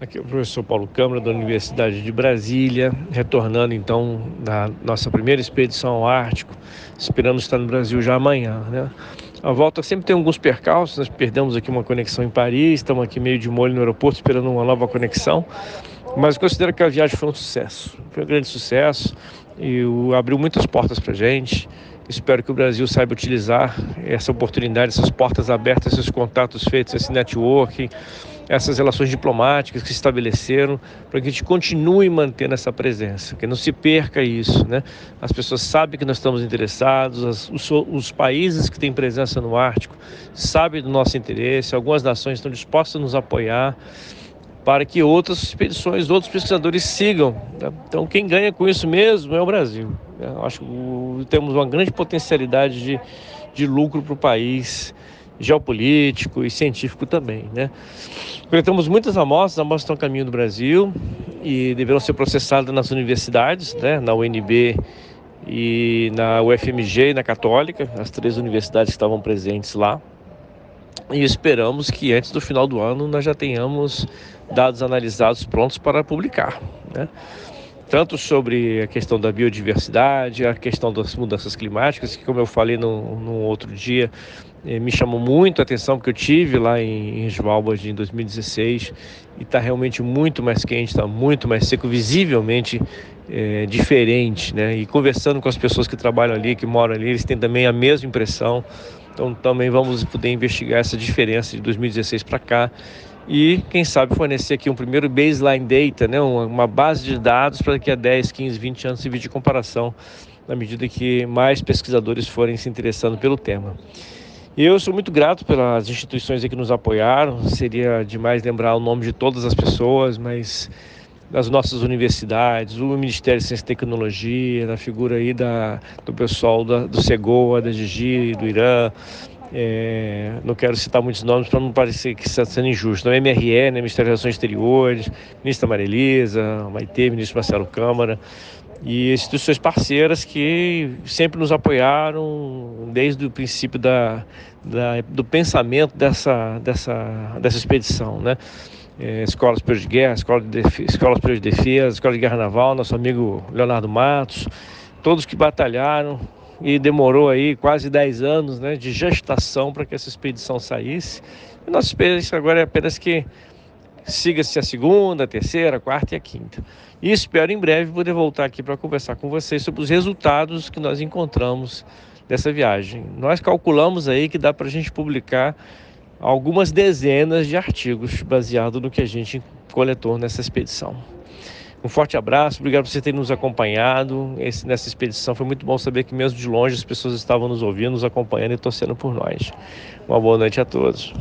Aqui é o professor Paulo Câmara, da Universidade de Brasília, retornando então da nossa primeira expedição ao Ártico. Esperamos estar no Brasil já amanhã. Né? A volta sempre tem alguns percalços, nós perdemos aqui uma conexão em Paris, estamos aqui meio de molho no aeroporto esperando uma nova conexão, mas considero que a viagem foi um sucesso, foi um grande sucesso e abriu muitas portas para a gente. Espero que o Brasil saiba utilizar essa oportunidade, essas portas abertas, esses contatos feitos, esse networking, essas relações diplomáticas que se estabeleceram, para que a gente continue mantendo essa presença, que não se perca isso. Né? As pessoas sabem que nós estamos interessados, as, os, os países que têm presença no Ártico sabem do nosso interesse, algumas nações estão dispostas a nos apoiar para que outras expedições, outros pesquisadores sigam. Né? Então, quem ganha com isso mesmo é o Brasil. Eu acho que temos uma grande potencialidade de, de lucro para o país, geopolítico e científico também. Né? Coletamos muitas amostras, as amostras estão a caminho do Brasil e deverão ser processadas nas universidades, né? na UNB e na UFMG e na Católica, as três universidades que estavam presentes lá. E esperamos que antes do final do ano nós já tenhamos dados analisados prontos para publicar. Né? tanto sobre a questão da biodiversidade, a questão das mudanças climáticas, que como eu falei no, no outro dia, eh, me chamou muito a atenção, porque eu tive lá em, em Svalbard em 2016 e está realmente muito mais quente, está muito mais seco, visivelmente eh, diferente, né? E conversando com as pessoas que trabalham ali, que moram ali, eles têm também a mesma impressão. Então também vamos poder investigar essa diferença de 2016 para cá e, quem sabe, fornecer aqui um primeiro baseline data, né, uma base de dados para daqui a 10, 15, 20 anos servir de comparação, na medida que mais pesquisadores forem se interessando pelo tema. Eu sou muito grato pelas instituições que nos apoiaram, seria demais lembrar o nome de todas as pessoas, mas das nossas universidades, o Ministério de Ciência e Tecnologia, na figura aí da, do pessoal da, do SEGOA, da GIGI, do Irã, é, não quero citar muitos nomes para não parecer que está sendo injusto. O MRE, né, Ministério das Relações Exteriores, ministra Marilisa, Maite, ministro Marcelo Câmara, e instituições parceiras que sempre nos apoiaram desde o princípio da, da do pensamento dessa, dessa, dessa expedição. Né? É, Escola Superior de Guerra, Escola, de Escola Superior de Defesa, Escola de Guerra Naval, nosso amigo Leonardo Matos, todos que batalharam e demorou aí quase 10 anos né, de gestação para que essa expedição saísse. E nossa experiência agora é apenas que siga-se a segunda, a terceira, a quarta e a quinta. E espero em breve poder voltar aqui para conversar com vocês sobre os resultados que nós encontramos dessa viagem. Nós calculamos aí que dá para a gente publicar algumas dezenas de artigos baseado no que a gente coletou nessa expedição. Um forte abraço, obrigado por você ter nos acompanhado Esse, nessa expedição. Foi muito bom saber que, mesmo de longe, as pessoas estavam nos ouvindo, nos acompanhando e torcendo por nós. Uma boa noite a todos.